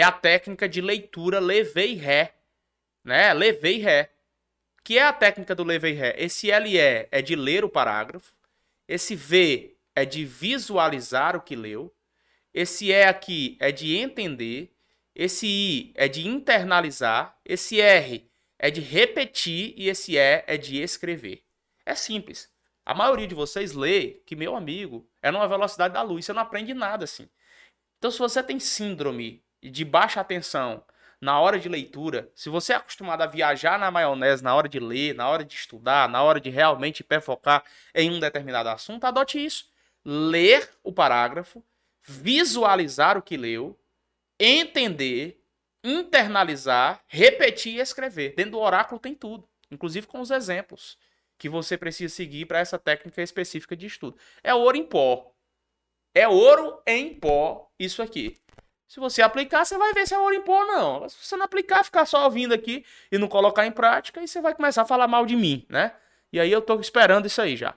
é a técnica de leitura levei ré, né? Levei ré. Que é a técnica do levei ré? Esse LE é de ler o parágrafo, esse V é de visualizar o que leu, esse E aqui é de entender, esse I é de internalizar, esse R é de repetir e esse E é de escrever. É simples. A maioria de vocês lê que, meu amigo, é numa velocidade da luz. Você não aprende nada assim. Então, se você tem síndrome de baixa atenção na hora de leitura, se você é acostumado a viajar na maionese na hora de ler, na hora de estudar, na hora de realmente focar em um determinado assunto, adote isso. Ler o parágrafo, visualizar o que leu, entender, internalizar, repetir e escrever. Dentro do oráculo tem tudo, inclusive com os exemplos que você precisa seguir para essa técnica específica de estudo. É ouro em pó. É ouro em pó isso aqui. Se você aplicar, você vai ver se é ouro em pó ou não. Se você não aplicar, ficar só ouvindo aqui e não colocar em prática, aí você vai começar a falar mal de mim, né? E aí eu tô esperando isso aí já.